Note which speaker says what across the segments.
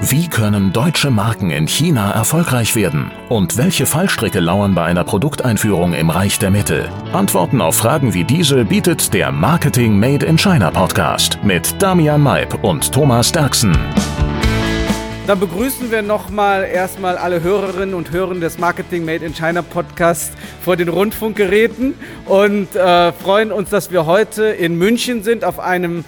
Speaker 1: Wie können deutsche Marken in China erfolgreich werden? Und welche Fallstricke lauern bei einer Produkteinführung im Reich der Mitte? Antworten auf Fragen wie diese bietet der Marketing Made in China Podcast mit Damian Maib und Thomas Derksen.
Speaker 2: Dann begrüßen wir nochmal erstmal alle Hörerinnen und Hörer des Marketing Made in China Podcast vor den Rundfunkgeräten und äh, freuen uns, dass wir heute in München sind auf einem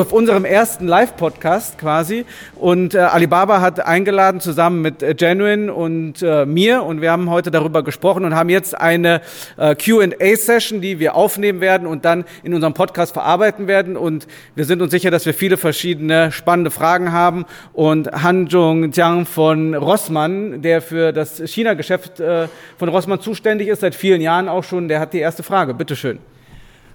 Speaker 2: auf unserem ersten Live-Podcast quasi. Und äh, Alibaba hat eingeladen zusammen mit äh, Genuine und äh, mir. Und wir haben heute darüber gesprochen und haben jetzt eine äh, QA-Session, die wir aufnehmen werden und dann in unserem Podcast verarbeiten werden. Und wir sind uns sicher, dass wir viele verschiedene spannende Fragen haben. Und Han Jung Jiang von Rossmann, der für das China-Geschäft äh, von Rossmann zuständig ist, seit vielen Jahren auch schon, der hat die erste Frage. Bitteschön.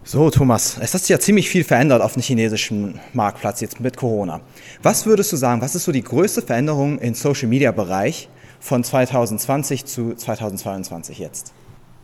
Speaker 3: So, Thomas, es hat sich ja ziemlich viel verändert auf dem chinesischen Marktplatz jetzt mit Corona. Was würdest du sagen, was ist so die größte Veränderung im Social-Media-Bereich von 2020 zu 2022 jetzt?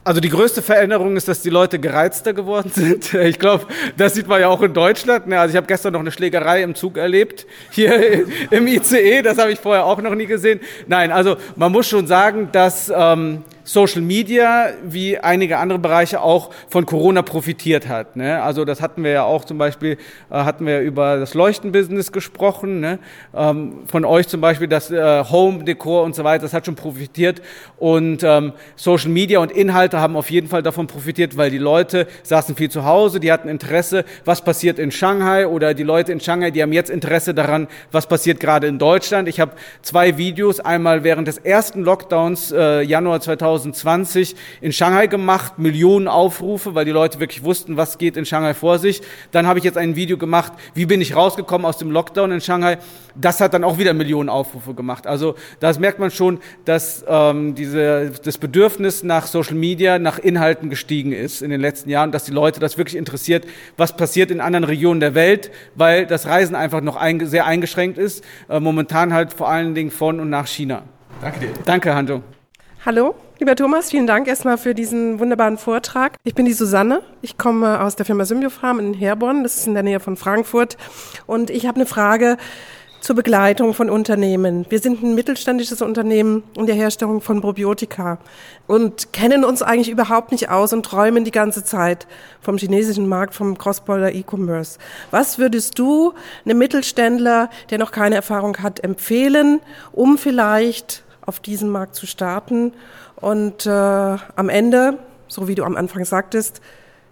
Speaker 2: Also die größte Veränderung ist, dass die Leute gereizter geworden sind. Ich glaube, das sieht man ja auch in Deutschland. Ne? Also ich habe gestern noch eine Schlägerei im Zug erlebt, hier im ICE. Das habe ich vorher auch noch nie gesehen. Nein, also man muss schon sagen, dass ähm, Social Media wie einige andere Bereiche auch von Corona profitiert hat. Ne? Also das hatten wir ja auch zum Beispiel, äh, hatten wir über das Leuchtenbusiness gesprochen, ne? ähm, von euch zum Beispiel das äh, Home Dekor und so weiter, das hat schon profitiert und ähm, Social Media und Inhalte haben auf jeden Fall davon profitiert, weil die Leute saßen viel zu Hause, die hatten Interesse, was passiert in Shanghai oder die Leute in Shanghai, die haben jetzt Interesse daran, was passiert gerade in Deutschland. Ich habe zwei Videos, einmal während des ersten Lockdowns äh, Januar 2000 2020 in Shanghai gemacht, Millionen Aufrufe, weil die Leute wirklich wussten, was geht in Shanghai vor sich. Dann habe ich jetzt ein Video gemacht, wie bin ich rausgekommen aus dem Lockdown in Shanghai. Das hat dann auch wieder Millionen Aufrufe gemacht. Also da merkt man schon, dass ähm, diese, das Bedürfnis nach Social Media, nach Inhalten gestiegen ist in den letzten Jahren, dass die Leute das wirklich interessiert, was passiert in anderen Regionen der Welt, weil das Reisen einfach noch ein, sehr eingeschränkt ist. Äh, momentan halt vor allen Dingen von und nach China.
Speaker 3: Danke dir.
Speaker 2: Danke, Hanjo.
Speaker 4: Hallo, lieber Thomas, vielen Dank erstmal für diesen wunderbaren Vortrag. Ich bin die Susanne. Ich komme aus der Firma Symbiofarm in Herborn. Das ist in der Nähe von Frankfurt. Und ich habe eine Frage zur Begleitung von Unternehmen. Wir sind ein mittelständisches Unternehmen in der Herstellung von Probiotika und kennen uns eigentlich überhaupt nicht aus und träumen die ganze Zeit vom chinesischen Markt, vom Cross-Border E-Commerce. Was würdest du einem Mittelständler, der noch keine Erfahrung hat, empfehlen, um vielleicht auf diesen Markt zu starten und äh, am Ende, so wie du am Anfang sagtest,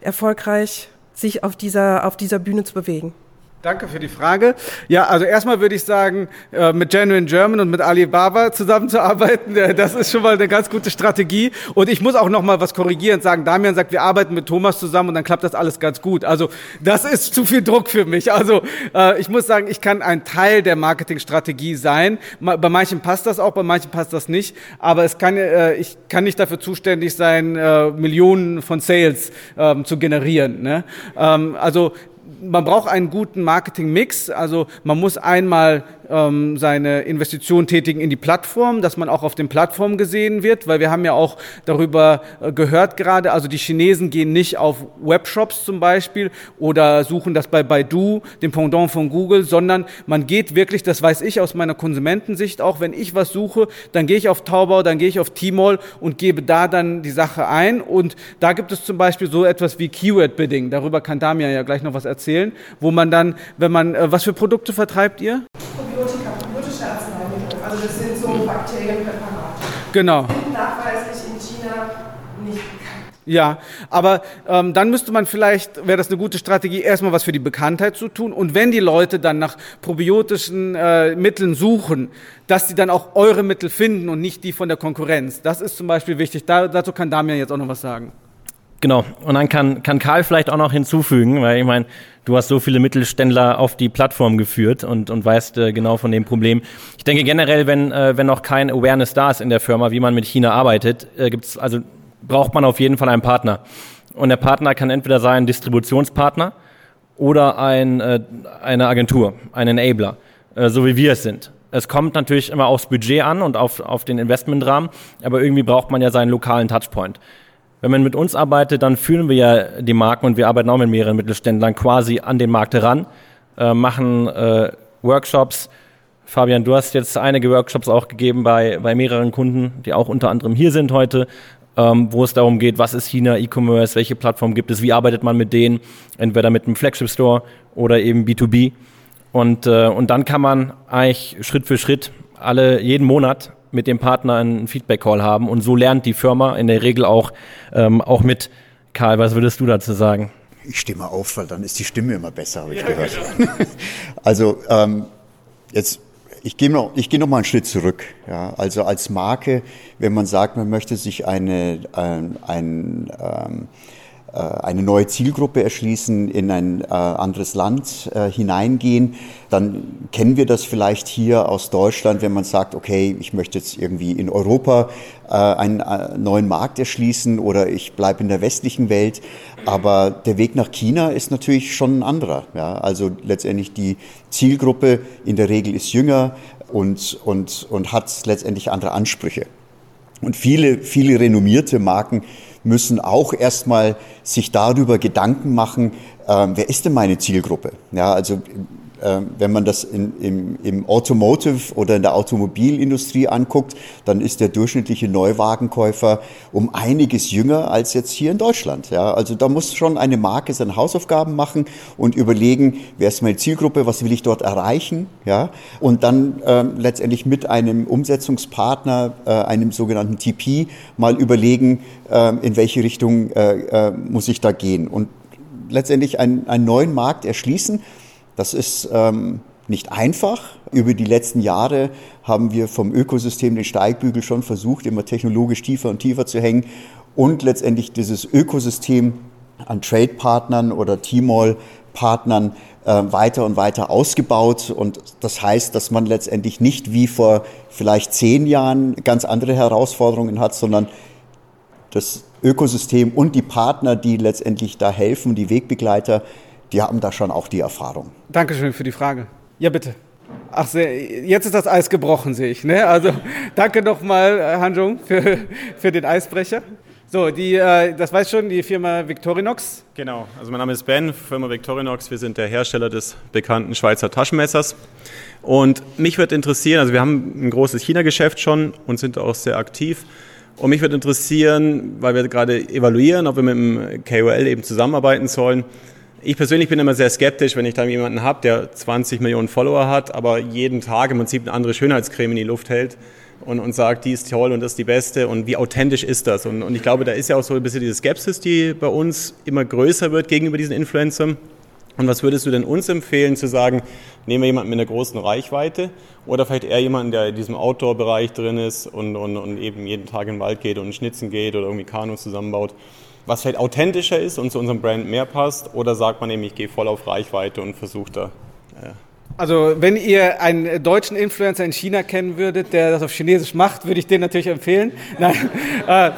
Speaker 4: erfolgreich sich auf dieser, auf dieser Bühne zu bewegen.
Speaker 2: Danke für die Frage. Ja, also erstmal würde ich sagen, äh, mit Genuine German und mit Alibaba zusammenzuarbeiten, äh, das ist schon mal eine ganz gute Strategie. Und ich muss auch noch mal was korrigieren sagen. Damian sagt, wir arbeiten mit Thomas zusammen und dann klappt das alles ganz gut. Also das ist zu viel Druck für mich. Also äh, ich muss sagen, ich kann ein Teil der Marketingstrategie sein. Bei manchen passt das auch, bei manchen passt das nicht. Aber es kann, ich kann nicht dafür zuständig sein, Millionen von Sales ähm, zu generieren. Ne? Ähm, also man braucht einen guten Marketing-Mix. Also man muss einmal ähm, seine Investition tätigen in die Plattform, dass man auch auf den Plattformen gesehen wird, weil wir haben ja auch darüber äh, gehört gerade, also die Chinesen gehen nicht auf Webshops zum Beispiel oder suchen das bei Baidu, dem Pendant von Google, sondern man geht wirklich, das weiß ich aus meiner Konsumentensicht auch, wenn ich was suche, dann gehe ich auf Taobao, dann gehe ich auf Tmall und gebe da dann die Sache ein. Und da gibt es zum Beispiel so etwas wie Keyword Bidding, darüber kann Damian ja gleich noch was erzählen, wo man dann, wenn man, äh, was für Produkte vertreibt ihr?
Speaker 4: Also das sind so Bakterienpräparate.
Speaker 2: Genau.
Speaker 4: Sind nachweislich in China nicht bekannt.
Speaker 2: Ja, aber ähm, dann müsste man vielleicht, wäre das eine gute Strategie, erstmal was für die Bekanntheit zu tun. Und wenn die Leute dann nach probiotischen äh, Mitteln suchen, dass sie dann auch eure Mittel finden und nicht die von der Konkurrenz. Das ist zum Beispiel wichtig. Da, dazu kann Damian jetzt auch noch was sagen.
Speaker 5: Genau. Und dann kann, kann Karl vielleicht auch noch hinzufügen, weil ich meine, du hast so viele Mittelständler auf die Plattform geführt und, und weißt äh, genau von dem Problem. Ich denke generell, wenn, äh, wenn noch kein Awareness da ist in der Firma, wie man mit China arbeitet, äh, gibt's, also braucht man auf jeden Fall einen Partner. Und der Partner kann entweder sein Distributionspartner oder ein, äh, eine Agentur, ein Enabler, äh, so wie wir es sind. Es kommt natürlich immer aufs Budget an und auf, auf den Investmentrahmen, aber irgendwie braucht man ja seinen lokalen Touchpoint. Wenn man mit uns arbeitet, dann fühlen wir ja die Marken und wir arbeiten auch mit mehreren Mittelständlern quasi an den Markt heran, äh, machen äh, Workshops, Fabian, du hast jetzt einige Workshops auch gegeben bei, bei mehreren Kunden, die auch unter anderem hier sind heute, ähm, wo es darum geht, was ist China, E-Commerce, welche Plattform gibt es, wie arbeitet man mit denen, entweder mit einem Flagship Store oder eben B2B. Und, äh, und dann kann man eigentlich Schritt für Schritt alle jeden Monat mit dem Partner einen Feedback-Call haben und so lernt die Firma in der Regel auch, ähm, auch mit. Karl, was würdest du dazu sagen?
Speaker 6: Ich stimme auf, weil dann ist die Stimme immer besser, habe ich gehört. also ähm, jetzt ich gehe noch, ich gehe noch mal einen Schritt zurück. Ja, also als Marke, wenn man sagt, man möchte sich eine, ein, ein ähm, äh, eine neue Zielgruppe erschließen, in ein äh, anderes Land äh, hineingehen, dann kennen wir das vielleicht hier aus Deutschland, wenn man sagt, okay, ich möchte jetzt irgendwie in Europa einen neuen Markt erschließen oder ich bleibe in der westlichen Welt. Aber der Weg nach China ist natürlich schon ein anderer. Ja? Also letztendlich die Zielgruppe in der Regel ist jünger und, und, und hat letztendlich andere Ansprüche. Und viele, viele renommierte Marken müssen auch erstmal sich darüber Gedanken machen, äh, wer ist denn meine Zielgruppe? Ja, also wenn man das in, im, im Automotive oder in der Automobilindustrie anguckt, dann ist der durchschnittliche Neuwagenkäufer um einiges jünger als jetzt hier in Deutschland. Ja, also da muss schon eine Marke seine Hausaufgaben machen und überlegen, wer ist meine Zielgruppe, was will ich dort erreichen, ja, und dann äh, letztendlich mit einem Umsetzungspartner, äh, einem sogenannten TP, mal überlegen, äh, in welche Richtung äh, äh, muss ich da gehen und letztendlich einen, einen neuen Markt erschließen das ist ähm, nicht einfach. Über die letzten Jahre haben wir vom Ökosystem den Steigbügel schon versucht, immer technologisch tiefer und tiefer zu hängen und letztendlich dieses Ökosystem an Trade-Partnern oder T-Mall-Partnern äh, weiter und weiter ausgebaut. Und das heißt, dass man letztendlich nicht wie vor vielleicht zehn Jahren ganz andere Herausforderungen hat, sondern das Ökosystem und die Partner, die letztendlich da helfen, die Wegbegleiter, die haben da schon auch die Erfahrung.
Speaker 2: Dankeschön für die Frage. Ja, bitte. Ach, sehr, jetzt ist das Eis gebrochen, sehe ich. Ne? Also danke nochmal, äh, Hanjung, für, für den Eisbrecher. So, die, äh, das weiß schon, die Firma Victorinox.
Speaker 7: Genau, also mein Name ist Ben, Firma Victorinox. Wir sind der Hersteller des bekannten Schweizer Taschenmessers. Und mich würde interessieren, also wir haben ein großes China-Geschäft schon und sind auch sehr aktiv. Und mich würde interessieren, weil wir gerade evaluieren, ob wir mit dem KOL eben zusammenarbeiten sollen, ich persönlich bin immer sehr skeptisch, wenn ich da jemanden habe, der 20 Millionen Follower hat, aber jeden Tag im Prinzip eine andere Schönheitscreme in die Luft hält und, und sagt, die ist toll und das ist die beste und wie authentisch ist das? Und, und ich glaube, da ist ja auch so ein bisschen diese Skepsis, die bei uns immer größer wird gegenüber diesen Influencern. Und was würdest du denn uns empfehlen, zu sagen, nehmen wir jemanden mit einer großen Reichweite oder vielleicht eher jemanden, der in diesem Outdoor-Bereich drin ist und, und, und eben jeden Tag in den Wald geht und schnitzen geht oder irgendwie Kanus zusammenbaut? Was vielleicht authentischer ist und zu unserem Brand mehr passt? Oder sagt man eben, ich gehe voll auf Reichweite und versuche da.
Speaker 2: Ja. Also wenn ihr einen deutschen Influencer in China kennen würdet, der das auf Chinesisch macht, würde ich den natürlich empfehlen. Nein. Äh,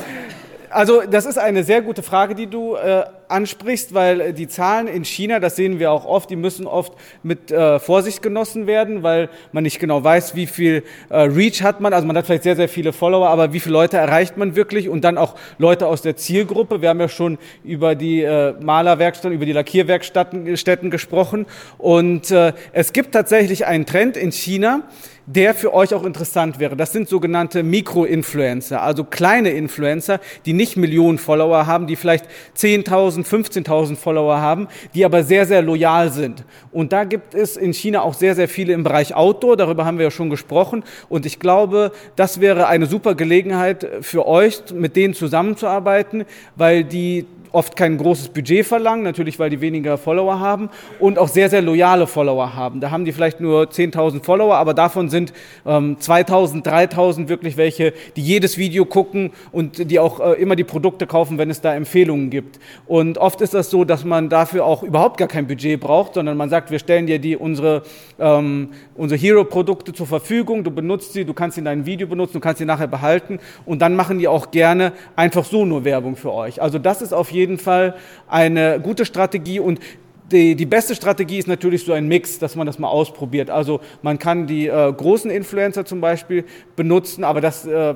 Speaker 2: also das ist eine sehr gute Frage, die du äh, ansprichst, weil äh, die Zahlen in China, das sehen wir auch oft, die müssen oft mit äh, Vorsicht genossen werden, weil man nicht genau weiß, wie viel äh, Reach hat man. Also man hat vielleicht sehr, sehr viele Follower, aber wie viele Leute erreicht man wirklich und dann auch Leute aus der Zielgruppe. Wir haben ja schon über die äh, Malerwerkstätten, über die Lackierwerkstätten Städten gesprochen und äh, es gibt tatsächlich einen Trend in China, der für euch auch interessant wäre. Das sind sogenannte Mikro-Influencer, also kleine Influencer, die nicht Millionen Follower haben, die vielleicht 10.000, 15.000 Follower haben, die aber sehr, sehr loyal sind. Und da gibt es in China auch sehr, sehr viele im Bereich Outdoor, darüber haben wir ja schon gesprochen. Und ich glaube, das wäre eine super Gelegenheit für euch, mit denen zusammenzuarbeiten, weil die oft kein großes Budget verlangen, natürlich weil die weniger Follower haben und auch sehr, sehr loyale Follower haben. Da haben die vielleicht nur 10.000 Follower, aber davon sind ähm, 2.000, 3.000 wirklich welche, die jedes Video gucken und die auch äh, immer die Produkte kaufen, wenn es da Empfehlungen gibt. Und oft ist das so, dass man dafür auch überhaupt gar kein Budget braucht, sondern man sagt, wir stellen dir die unsere, ähm, unsere Hero-Produkte zur Verfügung, du benutzt sie, du kannst sie in deinem Video benutzen, du kannst sie nachher behalten und dann machen die auch gerne einfach so nur Werbung für euch. Also das ist auf jeden jeden Fall eine gute Strategie und die, die, beste Strategie ist natürlich so ein Mix, dass man das mal ausprobiert. Also man kann die äh, großen Influencer zum Beispiel benutzen, aber das äh,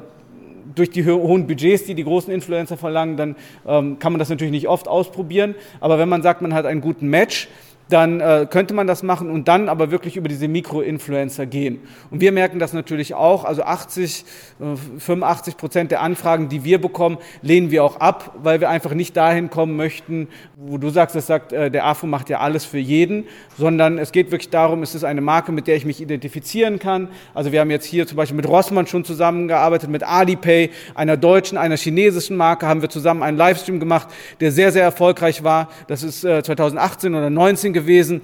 Speaker 2: durch die hohen Budgets, die die großen Influencer verlangen, dann ähm, kann man das natürlich nicht oft ausprobieren. Aber wenn man sagt, man hat einen guten Match, dann äh, könnte man das machen und dann aber wirklich über diese Mikroinfluencer gehen. Und wir merken das natürlich auch, also 80, äh, 85 Prozent der Anfragen, die wir bekommen, lehnen wir auch ab, weil wir einfach nicht dahin kommen möchten, wo du sagst, das sagt, äh, der AFO macht ja alles für jeden, sondern es geht wirklich darum, es ist eine Marke, mit der ich mich identifizieren kann. Also wir haben jetzt hier zum Beispiel mit Rossmann schon zusammengearbeitet, mit Alipay, einer deutschen, einer chinesischen Marke, haben wir zusammen einen Livestream gemacht, der sehr, sehr erfolgreich war. Das ist äh, 2018 oder 2019 gewesen.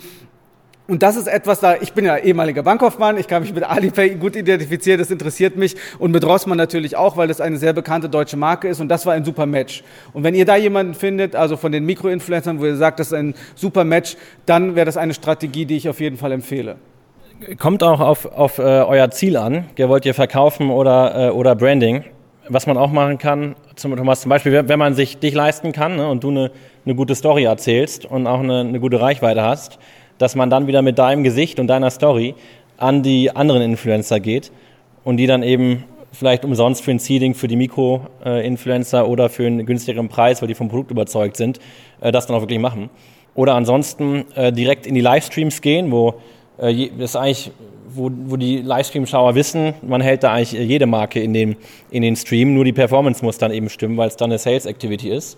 Speaker 2: Und das ist etwas, da ich bin ja ehemaliger Bankkaufmann, ich kann mich mit Alipay gut identifizieren, das interessiert mich und mit Rossmann natürlich auch, weil das eine sehr bekannte deutsche Marke ist und das war ein super Match. Und wenn ihr da jemanden findet, also von den Mikroinfluencern, wo ihr sagt, das ist ein super Match, dann wäre das eine Strategie, die ich auf jeden Fall empfehle.
Speaker 5: Kommt auch auf, auf äh, euer Ziel an. Ihr wollt ihr verkaufen oder, äh, oder Branding. Was man auch machen kann, zum, Thomas, zum Beispiel, wenn man sich dich leisten kann ne, und du eine, eine gute Story erzählst und auch eine, eine gute Reichweite hast, dass man dann wieder mit deinem Gesicht und deiner Story an die anderen Influencer geht und die dann eben vielleicht umsonst für ein Seeding für die Mikro-Influencer oder für einen günstigeren Preis, weil die vom Produkt überzeugt sind, äh, das dann auch wirklich machen. Oder ansonsten äh, direkt in die Livestreams gehen, wo äh, das eigentlich, wo, wo die Livestream-Schauer wissen, man hält da eigentlich jede Marke in den, in den Stream, nur die Performance muss dann eben stimmen, weil es dann eine Sales-Activity ist.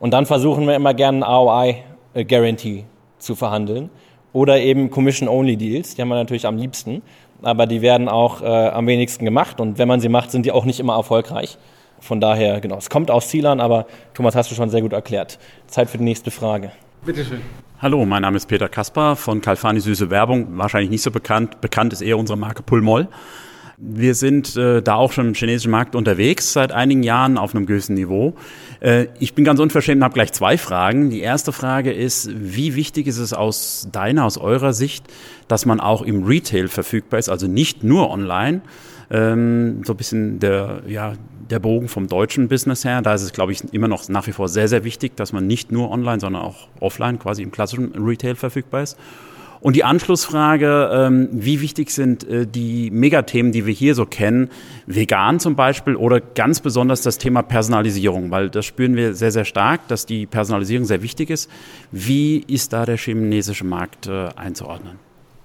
Speaker 5: Und dann versuchen wir immer gerne einen ROI-Guarantee zu verhandeln oder eben Commission-Only-Deals, die haben wir natürlich am liebsten, aber die werden auch äh, am wenigsten gemacht und wenn man sie macht, sind die auch nicht immer erfolgreich. Von daher, genau, es kommt aus Zielern, aber Thomas hast du schon sehr gut erklärt. Zeit für die nächste Frage.
Speaker 2: Bitteschön.
Speaker 8: Hallo, mein Name ist Peter Kaspar von Kalfani Süße Werbung. Wahrscheinlich nicht so bekannt. Bekannt ist eher unsere Marke Pulmoll. Wir sind äh, da auch schon im chinesischen Markt unterwegs seit einigen Jahren auf einem gewissen Niveau. Äh, ich bin ganz unverschämt und habe gleich zwei Fragen. Die erste Frage ist, wie wichtig ist es aus deiner, aus eurer Sicht, dass man auch im Retail verfügbar ist, also nicht nur online? Ähm, so ein bisschen der, ja, der Bogen vom deutschen Business her. Da ist es, glaube ich, immer noch nach wie vor sehr, sehr wichtig, dass man nicht nur online, sondern auch offline quasi im klassischen Retail verfügbar ist. Und die Anschlussfrage, ähm, wie wichtig sind äh, die Megathemen, die wir hier so kennen, vegan zum Beispiel oder ganz besonders das Thema Personalisierung, weil das spüren wir sehr, sehr stark, dass die Personalisierung sehr wichtig ist. Wie ist da der chinesische Markt äh, einzuordnen?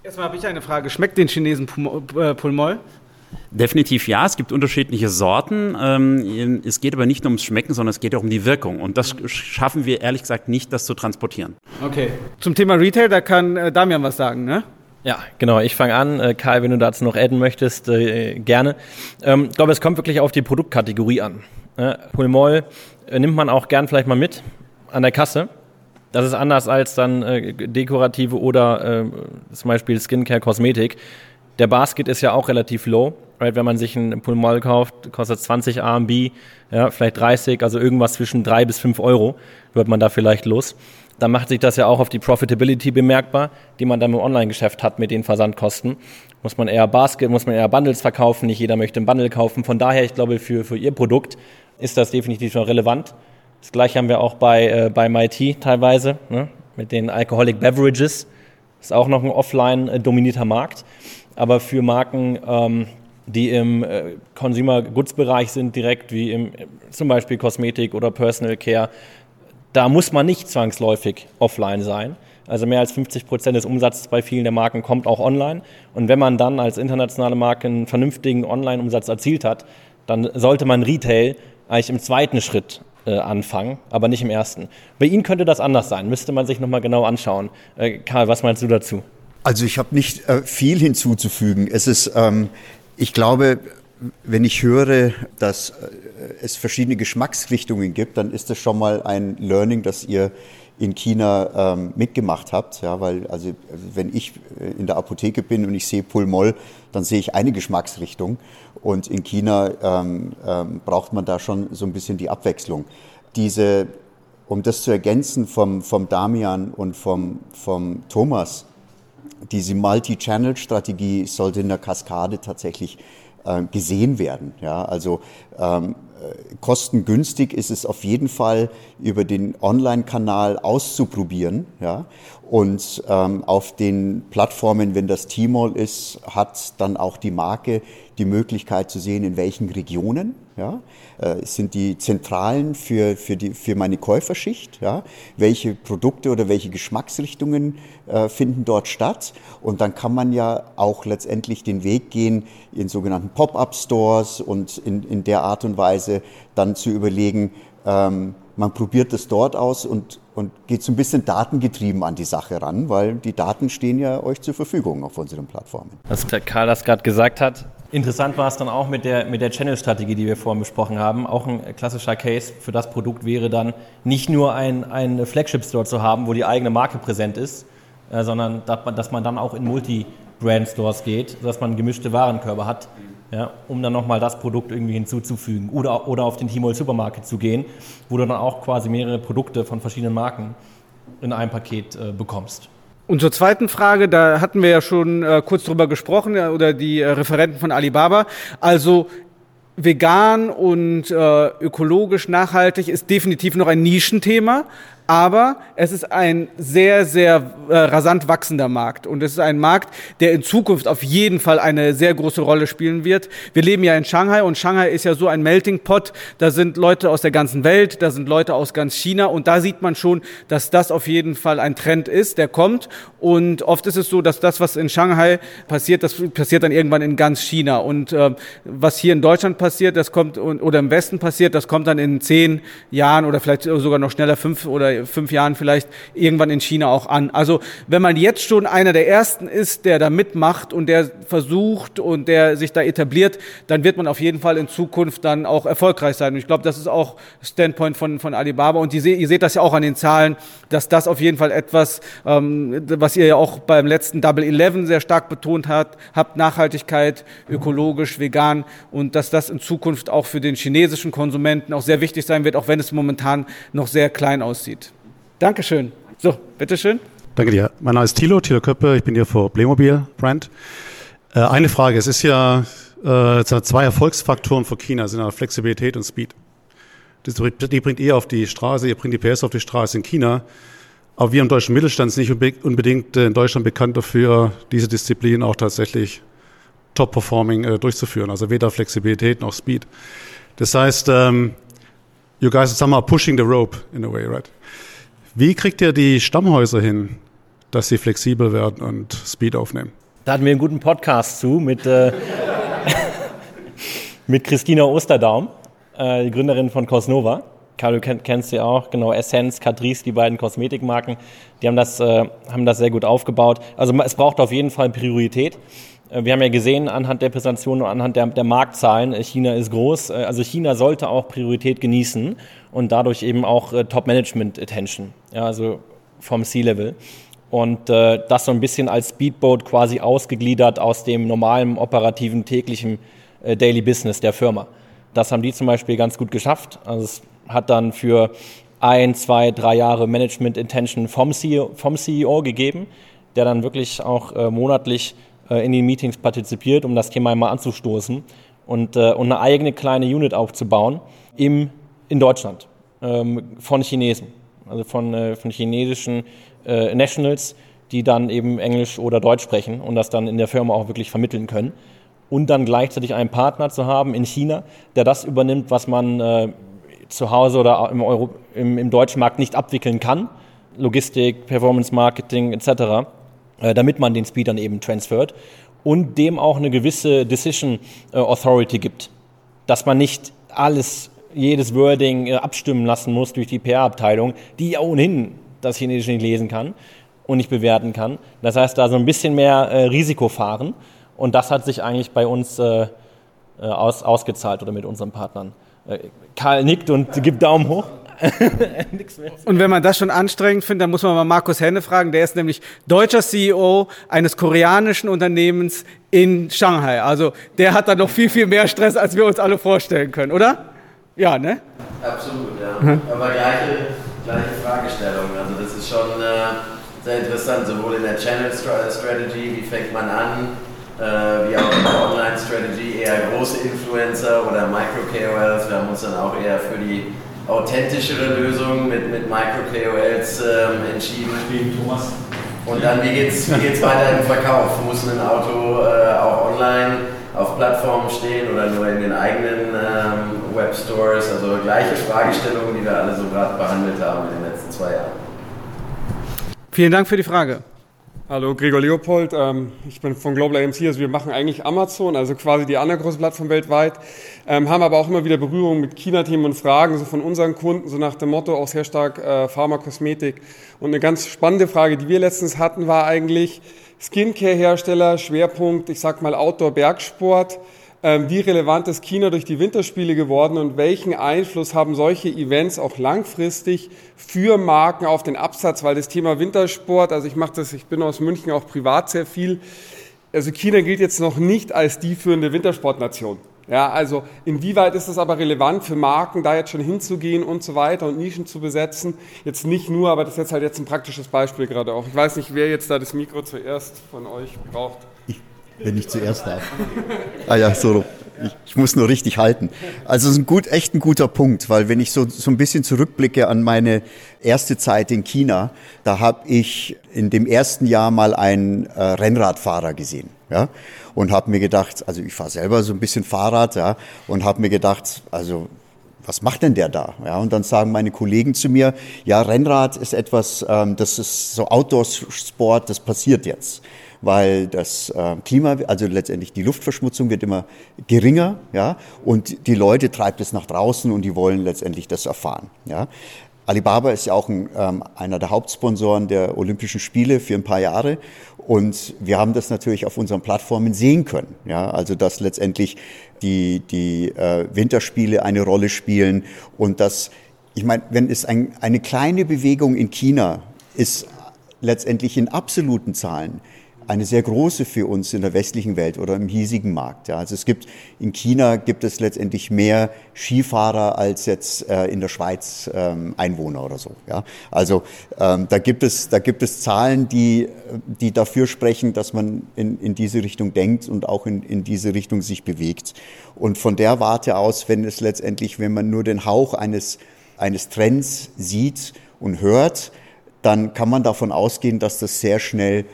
Speaker 2: Erstmal habe ich eine Frage. Schmeckt den Chinesen Pulmoll?
Speaker 8: Definitiv ja, es gibt unterschiedliche Sorten. Ähm, es geht aber nicht nur ums Schmecken, sondern es geht auch um die Wirkung. Und das schaffen wir ehrlich gesagt nicht, das zu transportieren.
Speaker 2: Okay. Zum Thema Retail, da kann äh, Damian was sagen, ne?
Speaker 5: Ja, genau. Ich fange an. Äh, Karl, wenn du dazu noch adden möchtest, äh, gerne. Ähm, ich glaube, es kommt wirklich auf die Produktkategorie an. Äh, Pulmol äh, nimmt man auch gern vielleicht mal mit an der Kasse. Das ist anders als dann äh, dekorative oder zum Beispiel Skincare, Kosmetik. Der Basket ist ja auch relativ low. Right? Wenn man sich ein Pulmol kauft, kostet 20 RMB, ja, vielleicht 30, also irgendwas zwischen 3 bis 5 Euro wird man da vielleicht los. Dann macht sich das ja auch auf die Profitability bemerkbar, die man dann im Online-Geschäft hat mit den Versandkosten. Muss man eher Basket, muss man eher Bundles verkaufen, nicht jeder möchte ein Bundle kaufen. Von daher, ich glaube, für, für Ihr Produkt ist das definitiv schon relevant. Das gleiche haben wir auch bei, äh, bei MIT teilweise, ne? mit den Alcoholic Beverages. Ist auch noch ein offline äh, dominierter Markt aber für Marken, ähm, die im äh, Consumer Goods Bereich sind, direkt wie im zum Beispiel Kosmetik oder Personal Care, da muss man nicht zwangsläufig offline sein. Also mehr als 50 Prozent des Umsatzes bei vielen der Marken kommt auch online. Und wenn man dann als internationale Marke einen vernünftigen Online-Umsatz erzielt hat, dann sollte man Retail eigentlich im zweiten Schritt äh, anfangen, aber nicht im ersten. Bei Ihnen könnte das anders sein, müsste man sich nochmal genau anschauen. Äh, Karl, was meinst du dazu?
Speaker 6: Also ich habe nicht äh, viel hinzuzufügen. Es ist, ähm, ich glaube, wenn ich höre, dass äh, es verschiedene Geschmacksrichtungen gibt, dann ist das schon mal ein Learning, das ihr in China ähm, mitgemacht habt. Ja, weil also wenn ich äh, in der Apotheke bin und ich sehe Pulmol, dann sehe ich eine Geschmacksrichtung. Und in China ähm, ähm, braucht man da schon so ein bisschen die Abwechslung. Diese, um das zu ergänzen vom, vom Damian und vom, vom Thomas, diese Multi-Channel-Strategie sollte in der Kaskade tatsächlich äh, gesehen werden. Ja, also ähm, kostengünstig ist es auf jeden Fall über den Online-Kanal auszuprobieren. Ja? Und ähm, auf den Plattformen, wenn das T-Mall ist, hat dann auch die Marke die Möglichkeit zu sehen, in welchen Regionen. Ja? Äh, sind die Zentralen für, für, die, für meine Käuferschicht? Ja? Welche Produkte oder welche Geschmacksrichtungen äh, finden dort statt? Und dann kann man ja auch letztendlich den Weg gehen in sogenannten Pop-up-Stores und in, in der Art und Weise dann zu überlegen, ähm, man probiert es dort aus und, und geht so ein bisschen datengetrieben an die Sache ran, weil die Daten stehen ja euch zur Verfügung auf unseren Plattformen.
Speaker 5: Was Karl das gerade gesagt hat, interessant war es dann auch mit der, mit der Channel-Strategie, die wir vorhin besprochen haben. Auch ein klassischer Case für das Produkt wäre dann nicht nur ein, ein Flagship-Store zu haben, wo die eigene Marke präsent ist, äh, sondern dass man, dass man dann auch in Multi-Brand-Stores geht, sodass man gemischte Warenkörbe hat ja, um dann nochmal das Produkt irgendwie hinzuzufügen. Oder, oder auf den Tmall Supermarket zu gehen, wo du dann auch quasi mehrere Produkte von verschiedenen Marken in einem Paket äh, bekommst.
Speaker 2: Und zur zweiten Frage, da hatten wir ja schon äh, kurz drüber gesprochen, ja, oder die äh, Referenten von Alibaba. Also vegan und äh, ökologisch nachhaltig ist definitiv noch ein Nischenthema, aber es ist ein sehr, sehr äh, rasant wachsender Markt. Und es ist ein Markt, der in Zukunft auf jeden Fall eine sehr große Rolle spielen wird. Wir leben ja in Shanghai und Shanghai ist ja so ein Melting Pot. Da sind Leute aus der ganzen Welt, da sind Leute aus ganz China und da sieht man schon, dass das auf jeden Fall ein Trend ist, der kommt. Und oft ist es so, dass das, was in Shanghai passiert, das passiert dann irgendwann in ganz China. Und äh, was hier in Deutschland passiert, das kommt oder im Westen passiert, das kommt dann in zehn Jahren oder vielleicht sogar noch schneller fünf oder fünf Jahren vielleicht irgendwann in China auch an. Also wenn man jetzt schon einer der Ersten ist, der da mitmacht und der versucht und der sich da etabliert, dann wird man auf jeden Fall in Zukunft dann auch erfolgreich sein. Und ich glaube, das ist auch Standpoint von, von Alibaba. Und ihr seht, ihr seht das ja auch an den Zahlen, dass das auf jeden Fall etwas, ähm, was ihr ja auch beim letzten Double Eleven sehr stark betont habt, habt Nachhaltigkeit, ökologisch, vegan und dass das in Zukunft auch für den chinesischen Konsumenten auch sehr wichtig sein wird, auch wenn es momentan noch sehr klein aussieht. Dankeschön. So, bitteschön.
Speaker 9: Danke dir. Mein Name ist Thilo, Thilo Köppe. Ich bin hier vor Playmobil Brand. Äh, eine Frage. Es ist ja äh, zwei Erfolgsfaktoren für China sind ja Flexibilität und Speed. Die bringt ihr auf die Straße, ihr bringt die PS auf die Straße in China. Aber wir im deutschen Mittelstand sind nicht unbedingt äh, in Deutschland bekannt dafür, diese Disziplin auch tatsächlich top-performing äh, durchzuführen. Also weder Flexibilität noch Speed. Das heißt, ähm, you guys are somehow pushing the rope in a way, right? Wie kriegt ihr die Stammhäuser hin, dass sie flexibel werden und Speed aufnehmen?
Speaker 5: Da hatten wir einen guten Podcast zu mit, äh, mit Christina Osterdaum, äh, die Gründerin von Cosnova. Kenn, kennst sie auch, genau, Essence, Catrice, die beiden Kosmetikmarken, die haben das, äh, haben das sehr gut aufgebaut. Also es braucht auf jeden Fall Priorität. Äh, wir haben ja gesehen anhand der Präsentation und anhand der, der Marktzahlen, äh, China ist groß. Äh, also China sollte auch Priorität genießen und dadurch eben auch Top-Management-Attention, ja, also vom C-Level. Und äh, das so ein bisschen als Speedboat quasi ausgegliedert aus dem normalen operativen täglichen äh, Daily Business der Firma. Das haben die zum Beispiel ganz gut geschafft. Also es hat dann für ein, zwei, drei Jahre Management Intention vom CEO, vom CEO gegeben, der dann wirklich auch äh, monatlich in den Meetings partizipiert, um das Thema einmal anzustoßen und, äh, und eine eigene kleine Unit aufzubauen im, in Deutschland ähm, von Chinesen, also von, äh, von chinesischen äh, Nationals, die dann eben Englisch oder Deutsch sprechen und das dann in der Firma auch wirklich vermitteln können. Und dann gleichzeitig einen Partner zu haben in China, der das übernimmt, was man äh, zu Hause oder im, Euro, im, im deutschen Markt nicht abwickeln kann. Logistik, Performance Marketing etc äh, damit man den Speed dann eben transfert und dem auch eine gewisse Decision äh, Authority gibt, dass man nicht alles, jedes Wording äh, abstimmen lassen muss durch die PR-Abteilung, die ja ohnehin das Chinesische nicht lesen kann und nicht bewerten kann. Das heißt, da so ein bisschen mehr äh, Risiko fahren und das hat sich eigentlich bei uns äh, aus, ausgezahlt oder mit unseren Partnern. Karl nickt und gibt Daumen hoch.
Speaker 2: Und wenn man das schon anstrengend findet, dann muss man mal Markus Henne fragen. Der ist nämlich deutscher CEO eines koreanischen Unternehmens in Shanghai. Also der hat da noch viel, viel mehr Stress, als wir uns alle vorstellen können, oder? Ja, ne?
Speaker 10: Absolut, ja. Mhm. Aber gleiche, gleiche Fragestellung. Also das ist schon äh, sehr interessant, sowohl in der Channel Strategy, wie fängt man an, äh, wie auch in der Online Strategy, eher eher große Influencer oder Micro-KOLs. Wir haben uns dann auch eher für die authentischere Lösung mit, mit Micro-KOLs ähm, entschieden. Thomas. Und dann, wie geht's, wie geht's weiter im Verkauf? Muss ein Auto äh, auch online auf Plattformen stehen oder nur in den eigenen ähm, Webstores? Also gleiche Fragestellungen, die wir alle so gerade behandelt haben in den letzten zwei Jahren.
Speaker 2: Vielen Dank für die Frage.
Speaker 11: Hallo, Gregor Leopold. Ähm, ich bin von Global AMC. Also wir machen eigentlich Amazon, also quasi die andere große Plattform weltweit, ähm, haben aber auch immer wieder Berührung mit China-Themen und Fragen so von unseren Kunden, so nach dem Motto auch sehr stark äh, Pharma, Kosmetik. Und eine ganz spannende Frage, die wir letztens hatten, war eigentlich Skincare-Hersteller, Schwerpunkt, ich sag mal Outdoor-Bergsport. Ähm, wie relevant ist China durch die Winterspiele geworden und welchen Einfluss haben solche Events auch langfristig für Marken auf den Absatz? Weil das Thema Wintersport, also ich mache das, ich bin aus München auch privat sehr viel. Also China gilt jetzt noch nicht als die führende Wintersportnation. Ja, also inwieweit ist es aber relevant für Marken, da jetzt schon hinzugehen und so weiter und Nischen zu besetzen? Jetzt nicht nur, aber das ist jetzt halt jetzt ein praktisches Beispiel gerade auch. Ich weiß nicht, wer jetzt da das Mikro zuerst von euch braucht.
Speaker 6: Wenn ich zuerst darf. Ah ja, so. Ich, ich muss nur richtig halten. Also es ist ein gut, echt ein guter Punkt, weil wenn ich so, so ein bisschen zurückblicke an meine erste Zeit in China, da habe ich in dem ersten Jahr mal einen äh, Rennradfahrer gesehen. Ja, und habe mir gedacht, also ich fahre selber so ein bisschen Fahrrad, ja, und habe mir gedacht, also was macht denn der da? Ja, und dann sagen meine Kollegen zu mir, ja, Rennrad ist etwas, ähm, das ist so Outdoor-Sport, das passiert jetzt weil das äh, Klima, also letztendlich die Luftverschmutzung wird immer geringer, ja, und die Leute treibt es nach draußen und die wollen letztendlich das erfahren, ja. Alibaba ist ja auch ein, ähm, einer der Hauptsponsoren der Olympischen Spiele für ein paar Jahre und wir haben das natürlich auf unseren Plattformen sehen können. Ja, also dass letztendlich die, die äh, Winterspiele eine Rolle spielen und dass, ich meine, wenn es ein, eine kleine Bewegung in China ist, letztendlich in absoluten Zahlen eine sehr große für uns in der westlichen Welt oder im hiesigen Markt. Ja. Also es gibt in China gibt es letztendlich mehr Skifahrer als jetzt äh, in der Schweiz ähm, Einwohner oder so. Ja. Also ähm, da gibt es da gibt es Zahlen, die die dafür sprechen, dass man in, in diese Richtung denkt und auch in, in diese Richtung sich bewegt. Und von der Warte aus, wenn es letztendlich, wenn man nur den Hauch eines eines Trends sieht und hört, dann kann man davon ausgehen, dass das sehr schnell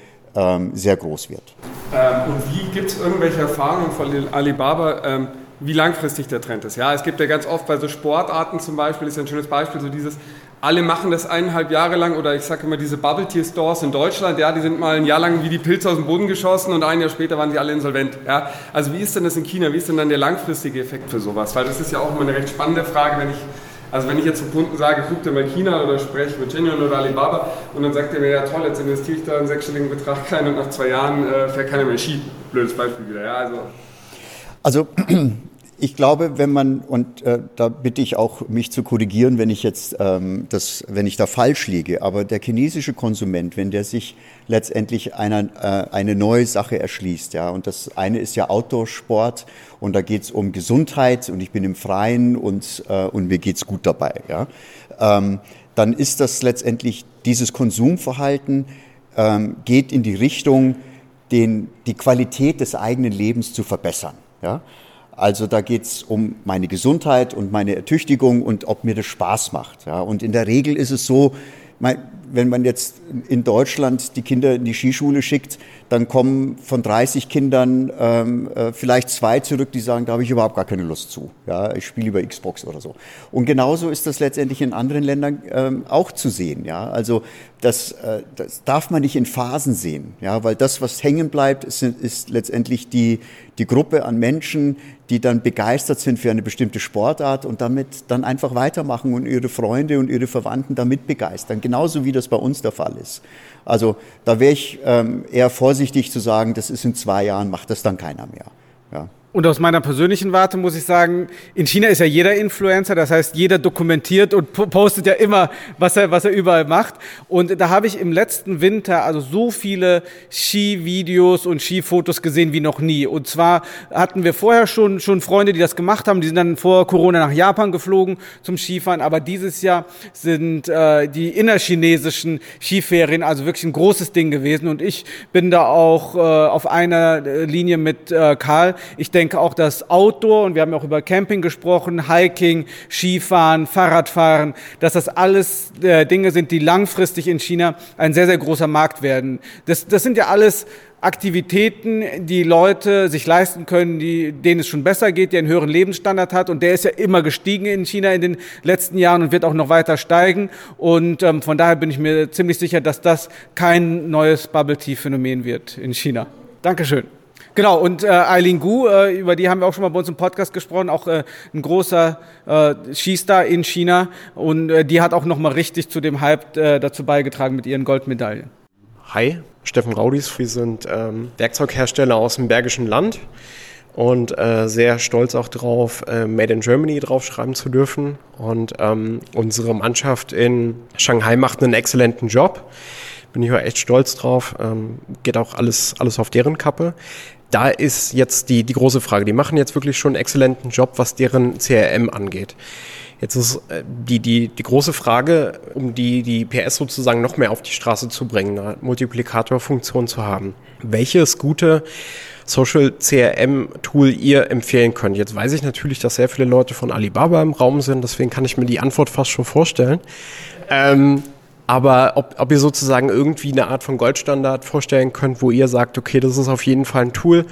Speaker 6: sehr groß wird.
Speaker 11: Ähm, und wie gibt es irgendwelche Erfahrungen von Alibaba, ähm, wie langfristig der Trend ist? Ja, es gibt ja ganz oft bei so Sportarten zum Beispiel, ist ja ein schönes Beispiel, so dieses, alle machen das eineinhalb Jahre lang oder ich sage immer diese Bubble Tea Stores in Deutschland, ja, die sind mal ein Jahr lang wie die Pilze aus dem Boden geschossen und ein Jahr später waren sie alle insolvent. Ja. Also wie ist denn das in China? Wie ist denn dann der langfristige Effekt für sowas? Weil das ist ja auch immer eine recht spannende Frage, wenn ich also wenn ich jetzt zum Kunden sage, guck dir mal China oder spreche mit Genuine oder Alibaba und dann sagt er mir, ja toll, jetzt investiere ich da einen sechsstelligen Betrag rein und nach zwei Jahren äh, fährt keiner mehr Ski. Blödes Beispiel wieder, ja, also.
Speaker 6: Also ich glaube, wenn man, und äh, da bitte ich auch mich zu korrigieren, wenn ich jetzt ähm, das, wenn ich da falsch liege, aber der chinesische Konsument, wenn der sich letztendlich einer, äh, eine neue Sache erschließt, ja, und das eine ist ja Outdoor-Sport und da geht's um Gesundheit und ich bin im Freien und, äh, und mir geht's gut dabei, ja, ähm, dann ist das letztendlich dieses Konsumverhalten ähm, geht in die Richtung, den, die Qualität des eigenen Lebens zu verbessern, ja. Also da geht's um meine Gesundheit und meine Ertüchtigung und ob mir das Spaß macht. Ja. Und in der Regel ist es so, wenn man jetzt in Deutschland die Kinder in die Skischule schickt, dann kommen von 30 Kindern ähm, äh, vielleicht zwei zurück, die sagen, da habe ich überhaupt gar keine Lust zu. Ja, ich spiele über Xbox oder so. Und genauso ist das letztendlich in anderen Ländern ähm, auch zu sehen. Ja, also das, äh, das darf man nicht in Phasen sehen. Ja, weil das, was hängen bleibt, ist, ist letztendlich die die Gruppe an Menschen, die dann begeistert sind für eine bestimmte Sportart und damit dann einfach weitermachen und ihre Freunde und ihre Verwandten damit begeistern, genauso wie das bei uns der Fall ist. Also da wäre ich ähm, eher vorsichtig zu sagen, das ist in zwei Jahren, macht das dann keiner mehr. Ja.
Speaker 2: Und aus meiner persönlichen Warte muss ich sagen, in China ist ja jeder Influencer, das heißt, jeder dokumentiert und postet ja immer, was er, was er überall macht. Und da habe ich im letzten Winter also so viele Skivideos und Skifotos gesehen wie noch nie. Und zwar hatten wir vorher schon, schon Freunde, die das gemacht haben, die sind dann vor Corona nach Japan geflogen zum Skifahren, aber dieses Jahr sind äh, die innerchinesischen Skiferien also wirklich ein großes Ding gewesen. Und ich bin da auch äh, auf einer Linie mit äh, Karl. Ich denke, denke auch, dass Outdoor, und wir haben auch über Camping gesprochen, Hiking, Skifahren, Fahrradfahren, dass das alles äh, Dinge sind, die langfristig in China ein sehr, sehr großer Markt werden. Das, das sind ja alles Aktivitäten, die Leute sich leisten können, die, denen es schon besser geht, die einen höheren Lebensstandard hat. Und der ist ja immer gestiegen in China in den letzten Jahren und wird auch noch weiter steigen. Und ähm, von daher bin ich mir ziemlich sicher, dass das kein neues Bubble Tea Phänomen wird in China. Dankeschön. Genau, und äh, Eileen Gu, äh, über die haben wir auch schon mal bei uns im Podcast gesprochen, auch äh, ein großer äh, Skistar in China. Und äh, die hat auch noch mal richtig zu dem Hype äh, dazu beigetragen mit ihren Goldmedaillen.
Speaker 12: Hi, Steffen Raudis. Wir sind ähm, Werkzeughersteller aus dem Bergischen Land und äh, sehr stolz auch drauf, äh, Made in Germany draufschreiben zu dürfen. Und ähm, unsere Mannschaft in Shanghai macht einen exzellenten Job. Bin ich auch echt stolz drauf. Ähm, geht auch alles, alles auf deren Kappe da ist jetzt die, die große Frage. Die machen jetzt wirklich schon einen exzellenten Job, was deren CRM angeht. Jetzt ist äh, die, die, die große Frage, um die, die PS sozusagen noch mehr auf die Straße zu bringen, eine Multiplikatorfunktion zu haben. Welches gute Social CRM Tool ihr empfehlen könnt? Jetzt weiß ich natürlich, dass sehr viele Leute von Alibaba im Raum sind, deswegen kann ich mir die Antwort fast schon vorstellen. Ähm, aber ob, ob ihr sozusagen irgendwie eine Art von Goldstandard vorstellen könnt, wo ihr sagt, okay, das ist auf jeden Fall ein Tool,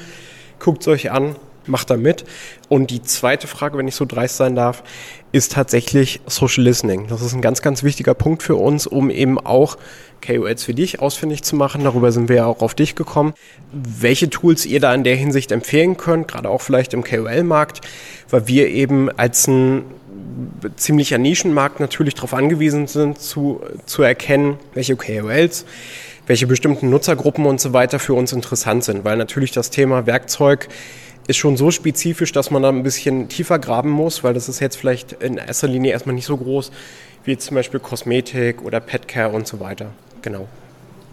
Speaker 12: guckt es euch an, macht da mit. Und die zweite Frage, wenn ich so dreist sein darf, ist tatsächlich Social Listening. Das ist ein ganz, ganz wichtiger Punkt für uns, um eben auch KOLs für dich ausfindig zu machen. Darüber sind wir ja auch auf dich gekommen. Welche Tools ihr da in der Hinsicht empfehlen könnt, gerade auch vielleicht im KOL-Markt, weil wir eben als ein ziemlicher Nischenmarkt natürlich darauf angewiesen sind, zu, zu erkennen, welche KOLs, welche bestimmten Nutzergruppen und so weiter für uns interessant sind, weil natürlich das Thema Werkzeug ist schon so spezifisch, dass man da ein bisschen tiefer graben muss, weil das ist jetzt vielleicht in erster Linie erstmal nicht so groß wie zum Beispiel Kosmetik oder Petcare und so weiter. Genau.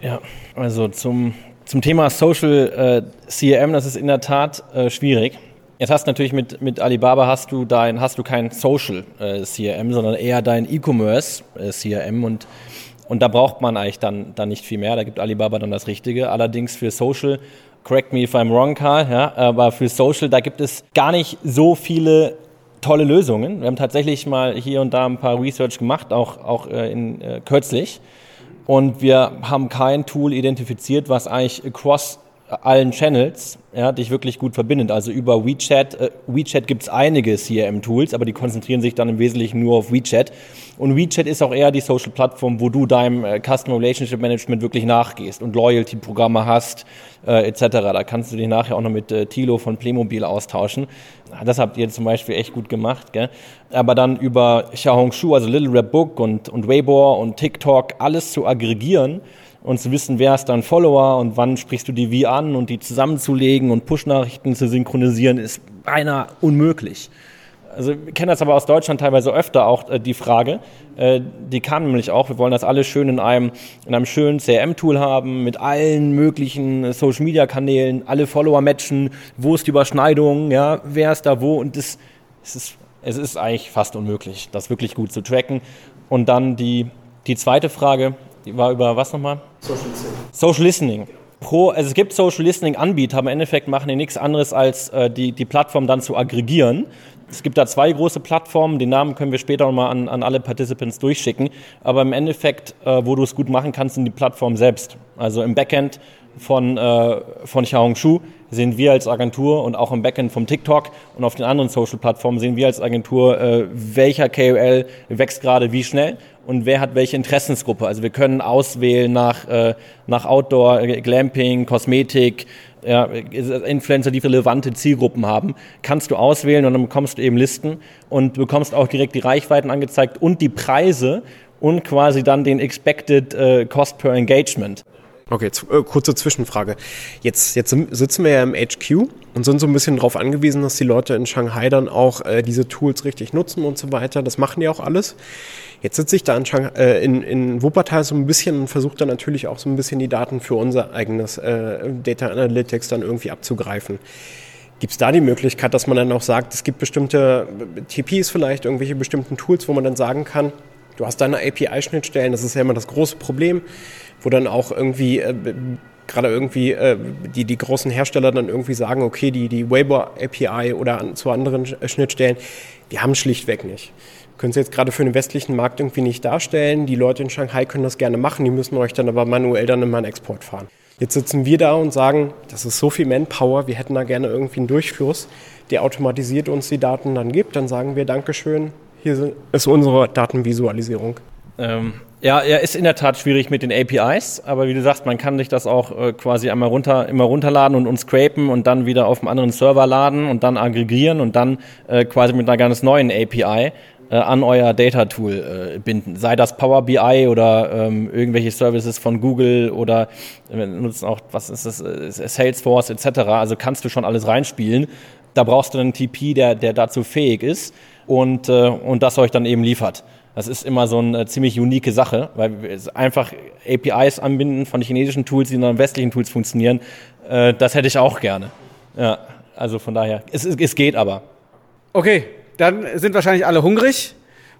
Speaker 5: Ja, also zum, zum Thema Social äh, CRM, das ist in der Tat äh, schwierig. Jetzt hast du natürlich mit, mit Alibaba hast du dein, hast du kein Social äh, CRM, sondern eher dein E-Commerce äh, CRM und, und da braucht man eigentlich dann, dann nicht viel mehr. Da gibt Alibaba dann das Richtige. Allerdings für Social, correct me if I'm wrong, Karl, ja, aber für Social, da gibt es gar nicht so viele tolle Lösungen. Wir haben tatsächlich mal hier und da ein paar Research gemacht, auch, auch äh, in, äh, kürzlich. Und wir haben kein Tool identifiziert, was eigentlich across allen Channels ja, dich wirklich gut verbindet. Also über WeChat, äh, WeChat gibt es einige CRM-Tools, aber die konzentrieren sich dann im Wesentlichen nur auf WeChat. Und WeChat ist auch eher die Social-Plattform, wo du deinem äh, Customer Relationship Management wirklich nachgehst und Loyalty-Programme hast, äh, etc. Da kannst du dich nachher auch noch mit äh, Thilo von Playmobil austauschen. Das habt ihr zum Beispiel echt gut gemacht. Gell? Aber dann über Xiaohongshu, also Little Red Book und, und Weibo und TikTok, alles zu aggregieren und zu wissen, wer ist dein Follower und wann sprichst du die wie an und die zusammenzulegen und Push-Nachrichten zu synchronisieren, ist beinahe unmöglich. Also wir kennen das aber aus Deutschland teilweise öfter auch äh, die Frage. Äh, die kam nämlich auch, wir wollen das alles schön in einem, in einem schönen CRM-Tool haben, mit allen möglichen Social-Media-Kanälen, alle Follower matchen, wo ist die Überschneidung, ja, wer ist da wo und das, es, ist, es ist eigentlich fast unmöglich, das wirklich gut zu tracken. Und dann die, die zweite Frage, die war über was nochmal? Social Listening. Social Listening. Pro, also es gibt Social Listening Anbieter, aber im Endeffekt machen die nichts anderes, als äh, die, die Plattform dann zu aggregieren. Es gibt da zwei große Plattformen, den Namen können wir später nochmal an, an alle Participants durchschicken. Aber im Endeffekt, äh, wo du es gut machen kannst, sind die Plattformen selbst. Also im Backend von, äh, von Xiaohongshu sehen wir als Agentur und auch im Backend vom TikTok und auf den anderen Social-Plattformen sehen wir als Agentur, äh, welcher KOL wächst gerade wie schnell und wer hat welche Interessensgruppe. Also wir können auswählen nach, äh, nach Outdoor, Glamping, Kosmetik, ja, Influencer, die relevante Zielgruppen haben, kannst du auswählen und dann bekommst du eben Listen und bekommst auch direkt die Reichweiten angezeigt und die Preise und quasi dann den Expected äh, Cost per Engagement.
Speaker 12: Okay, äh, kurze Zwischenfrage. Jetzt, jetzt sitzen wir ja im HQ und sind so ein bisschen darauf angewiesen, dass die Leute in Shanghai dann auch äh, diese Tools richtig nutzen und so weiter. Das machen die auch alles. Jetzt sitze ich da in, Shanghai, äh, in, in Wuppertal so ein bisschen und versuche dann natürlich auch so ein bisschen die Daten für unser eigenes äh, Data Analytics dann irgendwie abzugreifen. Gibt es da die Möglichkeit, dass man dann auch sagt, es gibt bestimmte TPs vielleicht, irgendwelche bestimmten Tools, wo man dann sagen kann, du hast deine API-Schnittstellen, das ist ja immer das große Problem wo dann auch irgendwie äh, gerade irgendwie äh, die, die großen Hersteller dann irgendwie sagen, okay, die, die Weibo API oder an, zu anderen Schnittstellen, die haben schlichtweg nicht. Können Sie jetzt gerade für den westlichen Markt irgendwie nicht darstellen. Die Leute in Shanghai können das gerne machen, die müssen euch dann aber manuell dann immer einen Export fahren. Jetzt sitzen wir da und sagen, das ist so viel Manpower, wir hätten da gerne irgendwie einen Durchfluss, der automatisiert uns die Daten dann gibt. Dann sagen wir Dankeschön, hier ist unsere Datenvisualisierung.
Speaker 5: Ähm, ja, er ist in der Tat schwierig mit den APIs, aber wie du sagst, man kann sich das auch äh, quasi einmal runter, immer runterladen und, und scrapen und dann wieder auf einem anderen Server laden und dann aggregieren und dann äh, quasi mit einer ganz neuen API äh, an euer Data Tool äh, binden. Sei das Power BI oder ähm, irgendwelche Services von Google oder äh, wir nutzen auch, was ist das, äh, Salesforce etc. Also kannst du schon alles reinspielen. Da brauchst du einen TP, der, der dazu fähig ist und, äh, und das euch dann eben liefert. Das ist immer so eine ziemlich unique Sache, weil einfach APIs anbinden von chinesischen Tools, die in westlichen Tools funktionieren. Äh, das hätte ich auch gerne. Ja, also von daher, es, es geht aber.
Speaker 2: Okay, dann sind wahrscheinlich alle hungrig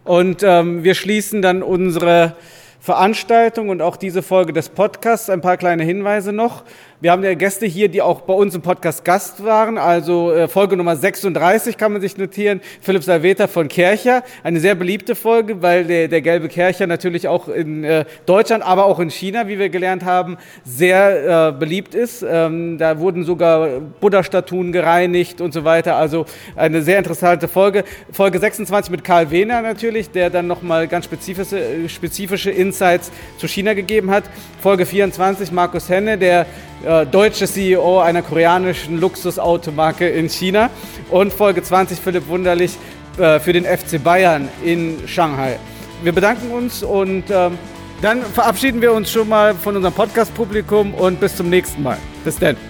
Speaker 2: und ähm, wir schließen dann unsere Veranstaltung und auch diese Folge des Podcasts. Ein paar kleine Hinweise noch. Wir haben ja Gäste hier, die auch bei uns im Podcast Gast waren. Also äh, Folge Nummer 36 kann man sich notieren. Philipp Salveter von Kercher. Eine sehr beliebte Folge, weil der, der gelbe Kercher natürlich auch in äh, Deutschland, aber auch in China, wie wir gelernt haben, sehr äh, beliebt ist. Ähm, da wurden sogar Buddha-Statuen gereinigt und so weiter. Also eine sehr interessante Folge. Folge 26 mit Karl Wehner natürlich, der dann nochmal ganz spezifische, spezifische Insights zu China gegeben hat. Folge 24 Markus Henne, der äh, deutsche CEO einer koreanischen Luxusautomarke in China. Und Folge 20 Philipp Wunderlich äh, für den FC Bayern in Shanghai. Wir bedanken uns und ähm, dann verabschieden wir uns schon mal von unserem Podcast-Publikum und bis zum nächsten Mal. Bis dann.